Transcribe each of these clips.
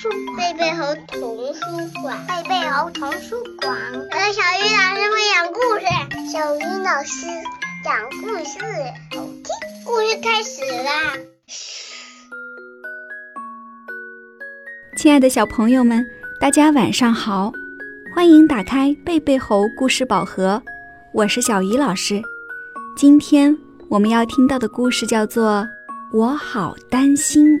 书贝贝猴童书馆，贝贝猴童书馆。我的小鱼老师会讲故事，小鱼老师讲故事，好听。故事开始啦！亲爱的小朋友们，大家晚上好，欢迎打开贝贝猴故事宝盒，我是小鱼老师。今天我们要听到的故事叫做《我好担心》。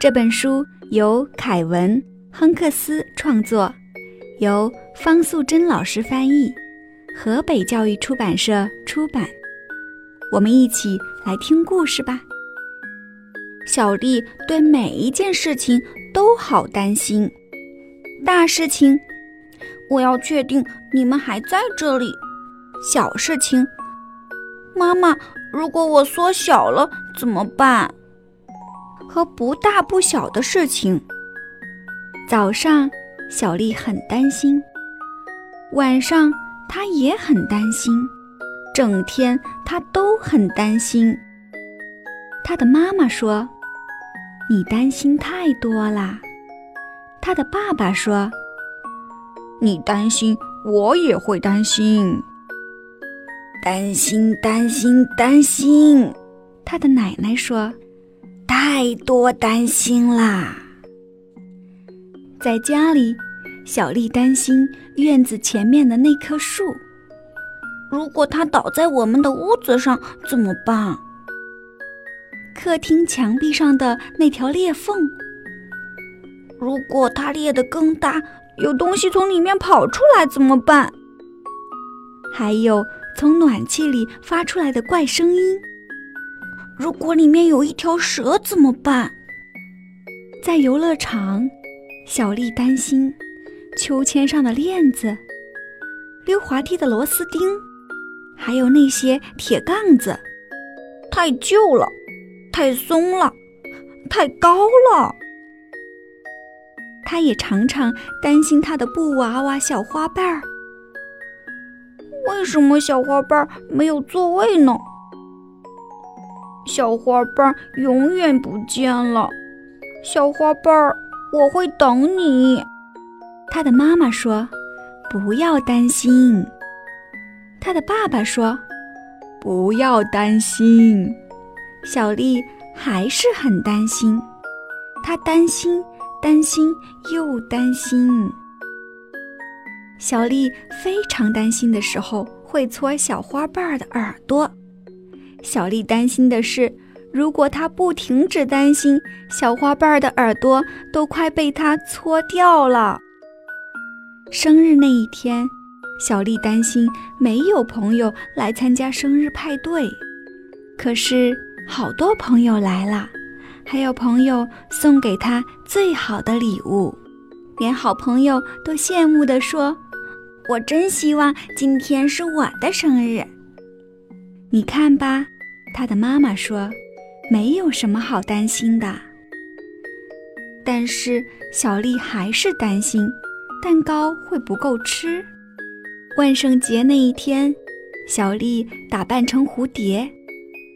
这本书由凯文·亨克斯创作，由方素珍老师翻译，河北教育出版社出版。我们一起来听故事吧。小丽对每一件事情都好担心，大事情，我要确定你们还在这里；小事情，妈妈，如果我缩小了怎么办？和不大不小的事情。早上，小丽很担心；晚上，她也很担心。整天，她都很担心。她的妈妈说：“你担心太多啦。”她的爸爸说：“你担心，我也会担心。”担心，担心，担心。她的奶奶说。太多担心啦！在家里，小丽担心院子前面的那棵树，如果它倒在我们的屋子上怎么办？客厅墙壁上的那条裂缝，如果它裂得更大，有东西从里面跑出来怎么办？还有从暖气里发出来的怪声音。如果里面有一条蛇怎么办？在游乐场，小丽担心秋千上的链子、溜滑梯的螺丝钉，还有那些铁杠子，太旧了，太松了，太高了。她也常常担心她的布娃娃小花瓣儿，为什么小花瓣没有座位呢？小花瓣永远不见了，小花瓣儿，我会等你。他的妈妈说：“不要担心。”他的爸爸说：“不要担心。”小丽还是很担心，她担心，担心又担心。小丽非常担心的时候，会搓小花瓣的耳朵。小丽担心的是，如果她不停止担心，小花瓣的耳朵都快被她搓掉了。生日那一天，小丽担心没有朋友来参加生日派对，可是好多朋友来了，还有朋友送给她最好的礼物，连好朋友都羡慕地说：“我真希望今天是我的生日。”你看吧，他的妈妈说，没有什么好担心的。但是小丽还是担心，蛋糕会不够吃。万圣节那一天，小丽打扮成蝴蝶，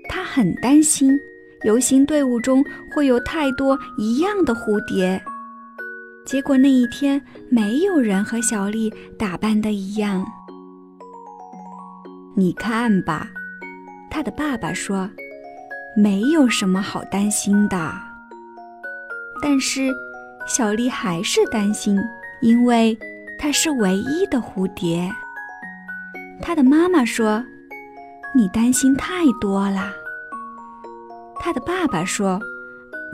她很担心游行队伍中会有太多一样的蝴蝶。结果那一天，没有人和小丽打扮的一样。你看吧。他的爸爸说：“没有什么好担心的。”但是小丽还是担心，因为她是唯一的蝴蝶。她的妈妈说：“你担心太多了。”他的爸爸说：“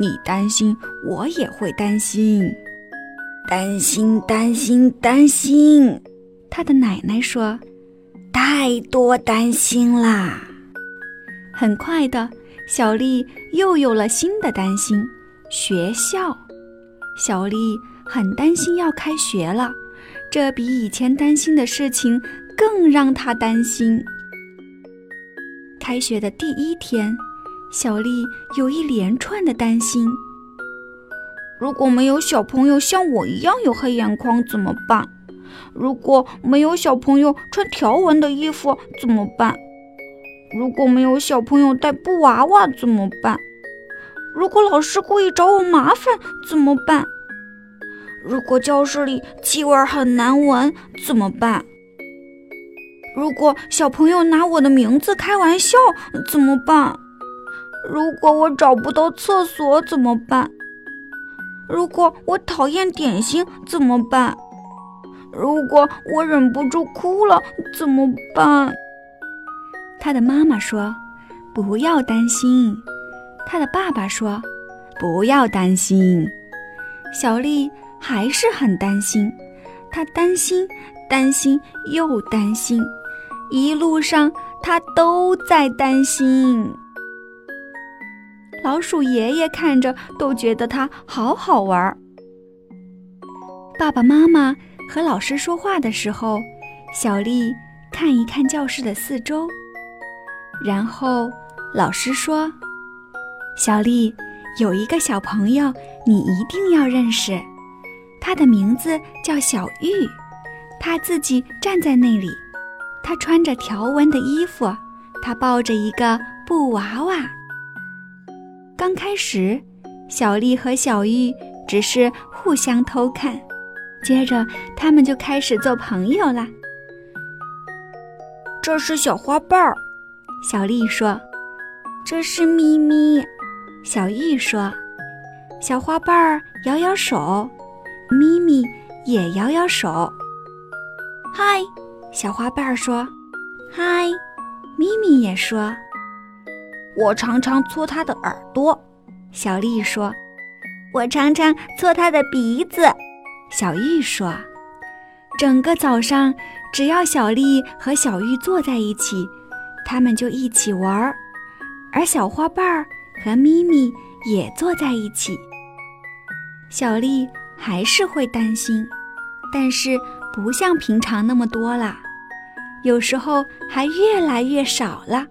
你担心，我也会担心。”担心，担心，担心。他的奶奶说：“太多担心啦。”很快的，小丽又有了新的担心：学校。小丽很担心要开学了，这比以前担心的事情更让她担心。开学的第一天，小丽有一连串的担心：如果没有小朋友像我一样有黑眼眶怎么办？如果没有小朋友穿条纹的衣服怎么办？如果没有小朋友带布娃娃怎么办？如果老师故意找我麻烦怎么办？如果教室里气味很难闻，怎么办？如果小朋友拿我的名字开玩笑，怎么办？如果我找不到厕所怎么办？如果我讨厌点心怎么办？如果我忍不住哭了怎么办？他的妈妈说：“不要担心。”他的爸爸说：“不要担心。”小丽还是很担心，她担心，担心又担心，一路上她都在担心。老鼠爷爷看着都觉得它好好玩。爸爸妈妈和老师说话的时候，小丽看一看教室的四周，然后老师说：“小丽，有一个小朋友你一定要认识，他的名字叫小玉，他自己站在那里，他穿着条纹的衣服，他抱着一个布娃娃。”刚开始，小丽和小玉只是互相偷看，接着他们就开始做朋友啦。这是小花瓣儿，小丽说；这是咪咪，小玉说。小花瓣儿摇摇手，咪咪也摇摇手。嗨，小花瓣儿说。嗨，咪咪也说。我常常搓它的耳朵，小丽说。我常常搓它的鼻子，小玉说。整个早上，只要小丽和小玉坐在一起，他们就一起玩儿，而小花瓣儿和咪咪也坐在一起。小丽还是会担心，但是不像平常那么多了，有时候还越来越少了。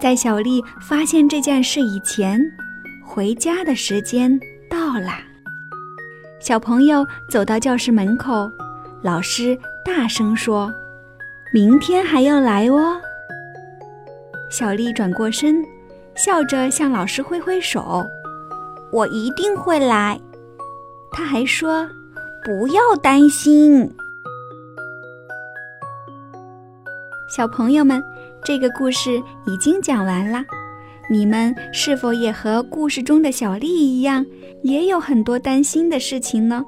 在小丽发现这件事以前，回家的时间到啦。小朋友走到教室门口，老师大声说：“明天还要来哦。”小丽转过身，笑着向老师挥挥手：“我一定会来。”他还说：“不要担心。”小朋友们。这个故事已经讲完了，你们是否也和故事中的小丽一样，也有很多担心的事情呢？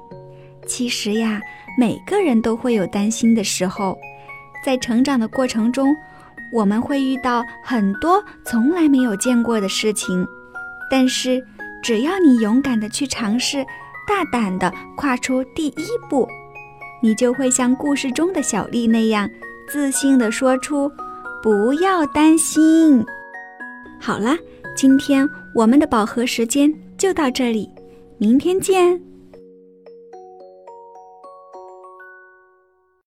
其实呀，每个人都会有担心的时候，在成长的过程中，我们会遇到很多从来没有见过的事情，但是只要你勇敢的去尝试，大胆的跨出第一步，你就会像故事中的小丽那样，自信的说出。不要担心。好了，今天我们的饱和时间就到这里，明天见。